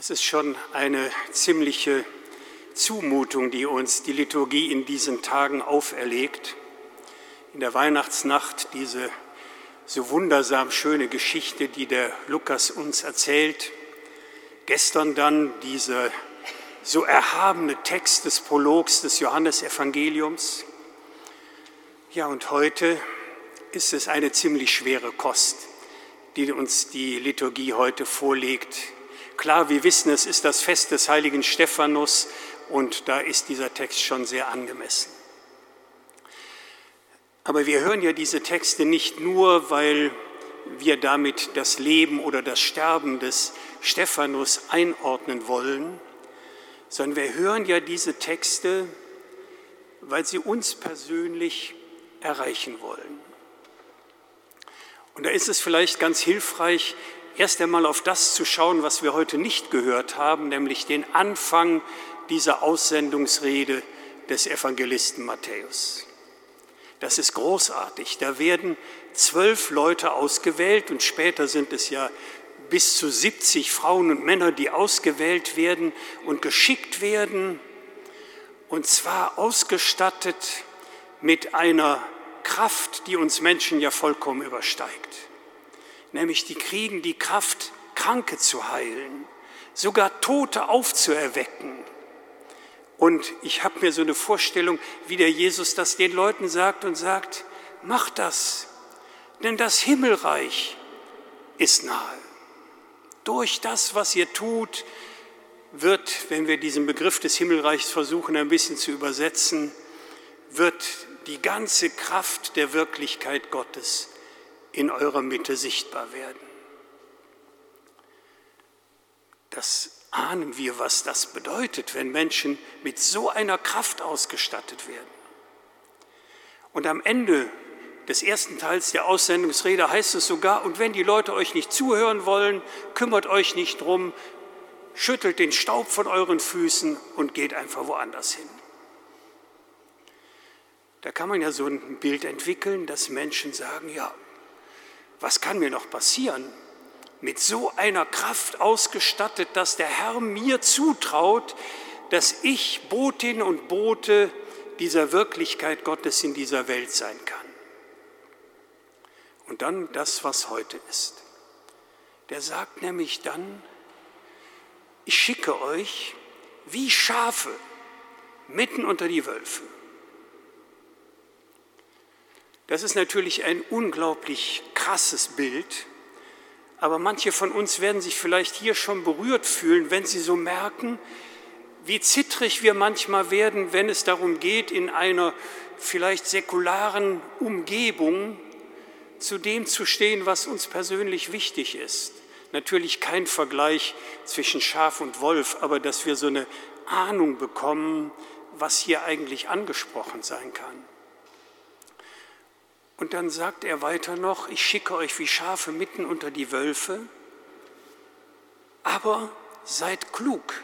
Es ist schon eine ziemliche Zumutung, die uns die Liturgie in diesen Tagen auferlegt. In der Weihnachtsnacht diese so wundersam schöne Geschichte, die der Lukas uns erzählt. Gestern dann dieser so erhabene Text des Prologs des Johannesevangeliums. Ja, und heute ist es eine ziemlich schwere Kost, die uns die Liturgie heute vorlegt Klar, wir wissen, es ist das Fest des heiligen Stephanus und da ist dieser Text schon sehr angemessen. Aber wir hören ja diese Texte nicht nur, weil wir damit das Leben oder das Sterben des Stephanus einordnen wollen, sondern wir hören ja diese Texte, weil sie uns persönlich erreichen wollen. Und da ist es vielleicht ganz hilfreich, erst einmal auf das zu schauen, was wir heute nicht gehört haben, nämlich den Anfang dieser Aussendungsrede des Evangelisten Matthäus. Das ist großartig. Da werden zwölf Leute ausgewählt und später sind es ja bis zu 70 Frauen und Männer, die ausgewählt werden und geschickt werden, und zwar ausgestattet mit einer Kraft, die uns Menschen ja vollkommen übersteigt nämlich die kriegen die Kraft, Kranke zu heilen, sogar Tote aufzuerwecken. Und ich habe mir so eine Vorstellung, wie der Jesus das den Leuten sagt und sagt, macht das, denn das Himmelreich ist nahe. Durch das, was ihr tut, wird, wenn wir diesen Begriff des Himmelreichs versuchen ein bisschen zu übersetzen, wird die ganze Kraft der Wirklichkeit Gottes in eurer Mitte sichtbar werden. Das ahnen wir, was das bedeutet, wenn Menschen mit so einer Kraft ausgestattet werden. Und am Ende des ersten Teils der Aussendungsrede heißt es sogar, und wenn die Leute euch nicht zuhören wollen, kümmert euch nicht drum, schüttelt den Staub von euren Füßen und geht einfach woanders hin. Da kann man ja so ein Bild entwickeln, dass Menschen sagen, ja, was kann mir noch passieren? Mit so einer Kraft ausgestattet, dass der Herr mir zutraut, dass ich Botin und Bote dieser Wirklichkeit Gottes in dieser Welt sein kann. Und dann das, was heute ist. Der sagt nämlich dann, ich schicke euch wie Schafe mitten unter die Wölfe. Das ist natürlich ein unglaublich krasses Bild, aber manche von uns werden sich vielleicht hier schon berührt fühlen, wenn sie so merken, wie zittrig wir manchmal werden, wenn es darum geht, in einer vielleicht säkularen Umgebung zu dem zu stehen, was uns persönlich wichtig ist. Natürlich kein Vergleich zwischen Schaf und Wolf, aber dass wir so eine Ahnung bekommen, was hier eigentlich angesprochen sein kann. Und dann sagt er weiter noch, ich schicke euch wie Schafe mitten unter die Wölfe, aber seid klug,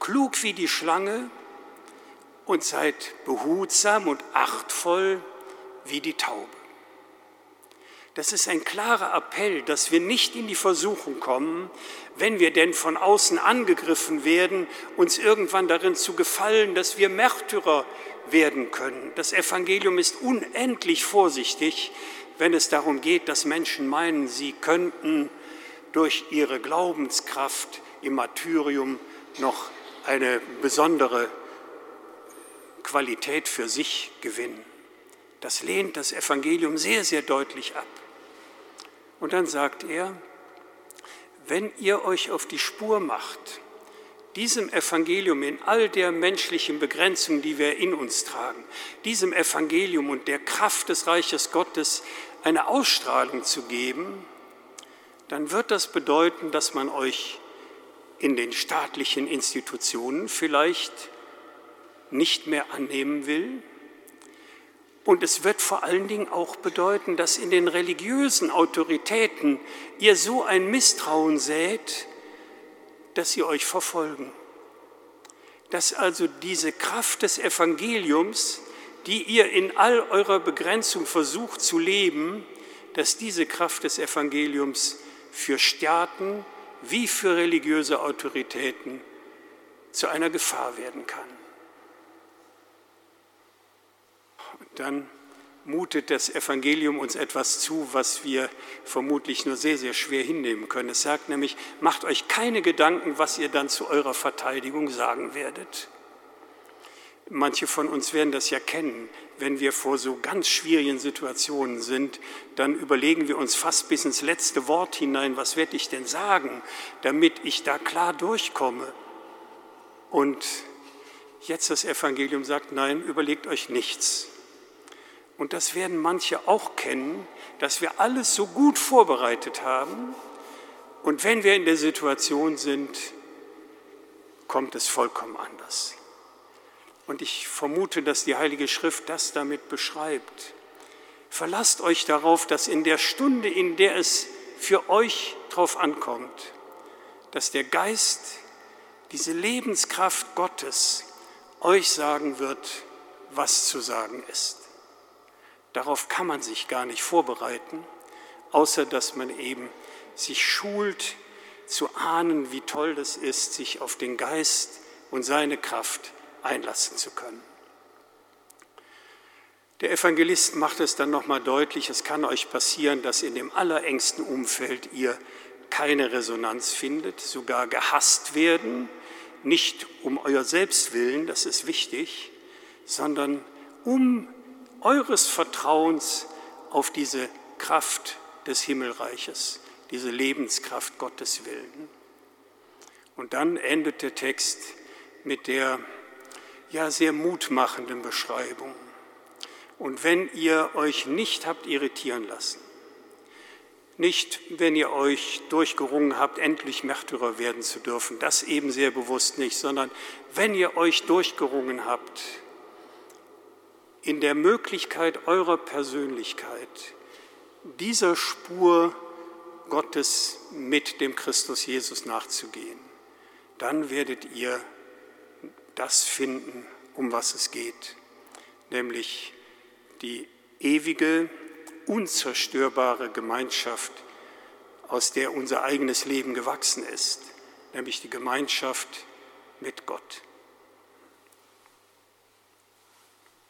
klug wie die Schlange und seid behutsam und achtvoll wie die Taube. Das ist ein klarer Appell, dass wir nicht in die Versuchung kommen, wenn wir denn von außen angegriffen werden, uns irgendwann darin zu gefallen, dass wir Märtyrer werden können. Das Evangelium ist unendlich vorsichtig, wenn es darum geht, dass Menschen meinen, sie könnten durch ihre Glaubenskraft im Martyrium noch eine besondere Qualität für sich gewinnen. Das lehnt das Evangelium sehr, sehr deutlich ab. Und dann sagt er, wenn ihr euch auf die Spur macht, diesem Evangelium in all der menschlichen Begrenzung, die wir in uns tragen, diesem Evangelium und der Kraft des Reiches Gottes eine Ausstrahlung zu geben, dann wird das bedeuten, dass man euch in den staatlichen Institutionen vielleicht nicht mehr annehmen will, und es wird vor allen Dingen auch bedeuten, dass in den religiösen Autoritäten ihr so ein Misstrauen sät, dass sie euch verfolgen. Dass also diese Kraft des Evangeliums, die ihr in all eurer Begrenzung versucht zu leben, dass diese Kraft des Evangeliums für Staaten wie für religiöse Autoritäten zu einer Gefahr werden kann. Und dann mutet das Evangelium uns etwas zu, was wir vermutlich nur sehr, sehr schwer hinnehmen können. Es sagt nämlich, macht euch keine Gedanken, was ihr dann zu eurer Verteidigung sagen werdet. Manche von uns werden das ja kennen. Wenn wir vor so ganz schwierigen Situationen sind, dann überlegen wir uns fast bis ins letzte Wort hinein, was werde ich denn sagen, damit ich da klar durchkomme. Und jetzt das Evangelium sagt, nein, überlegt euch nichts und das werden manche auch kennen, dass wir alles so gut vorbereitet haben und wenn wir in der Situation sind, kommt es vollkommen anders. Und ich vermute, dass die Heilige Schrift das damit beschreibt. Verlasst euch darauf, dass in der Stunde, in der es für euch drauf ankommt, dass der Geist, diese Lebenskraft Gottes euch sagen wird, was zu sagen ist. Darauf kann man sich gar nicht vorbereiten, außer dass man eben sich schult zu ahnen, wie toll das ist, sich auf den Geist und seine Kraft einlassen zu können. Der Evangelist macht es dann nochmal deutlich, es kann euch passieren, dass in dem allerengsten Umfeld ihr keine Resonanz findet, sogar gehasst werden, nicht um euer Selbstwillen, das ist wichtig, sondern um eures Vertrauens auf diese Kraft des Himmelreiches, diese Lebenskraft Gottes willen. Und dann endet der Text mit der ja sehr mutmachenden Beschreibung. Und wenn ihr euch nicht habt irritieren lassen, nicht wenn ihr euch durchgerungen habt, endlich Märtyrer werden zu dürfen, das eben sehr bewusst nicht, sondern wenn ihr euch durchgerungen habt, in der Möglichkeit eurer Persönlichkeit dieser Spur Gottes mit dem Christus Jesus nachzugehen, dann werdet ihr das finden, um was es geht, nämlich die ewige, unzerstörbare Gemeinschaft, aus der unser eigenes Leben gewachsen ist, nämlich die Gemeinschaft mit Gott.